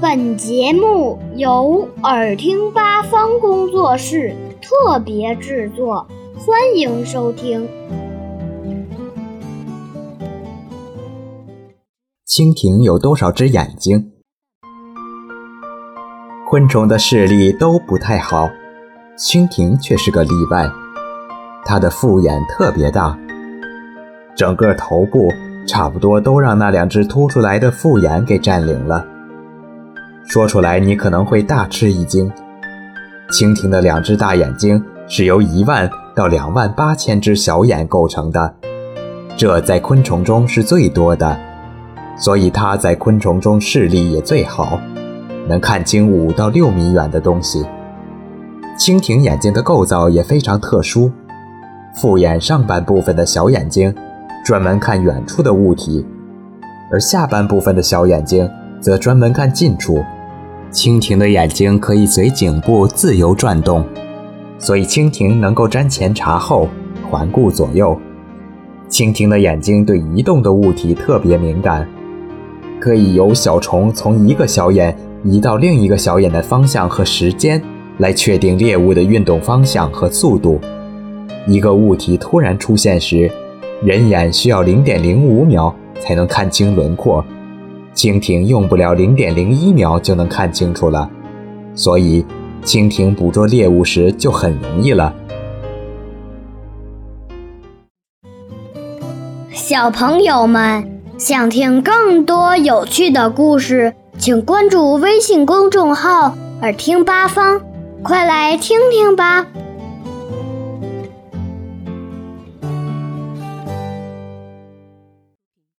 本节目由耳听八方工作室特别制作，欢迎收听。蜻蜓有多少只眼睛？昆虫的视力都不太好，蜻蜓却是个例外。它的复眼特别大，整个头部差不多都让那两只凸出来的复眼给占领了。说出来你可能会大吃一惊，蜻蜓的两只大眼睛是由一万到两万八千只小眼构成的，这在昆虫中是最多的，所以它在昆虫中视力也最好，能看清五到六米远的东西。蜻蜓眼睛的构造也非常特殊，复眼上半部分的小眼睛专门看远处的物体，而下半部分的小眼睛则专门看近处。蜻蜓的眼睛可以随颈部自由转动，所以蜻蜓能够瞻前察后，环顾左右。蜻蜓的眼睛对移动的物体特别敏感，可以由小虫从一个小眼移到另一个小眼的方向和时间来确定猎物的运动方向和速度。一个物体突然出现时，人眼需要零点零五秒才能看清轮廓。蜻蜓用不了零点零一秒就能看清楚了，所以蜻蜓捕捉猎物时就很容易了。小朋友们想听更多有趣的故事，请关注微信公众号“耳听八方”，快来听听吧。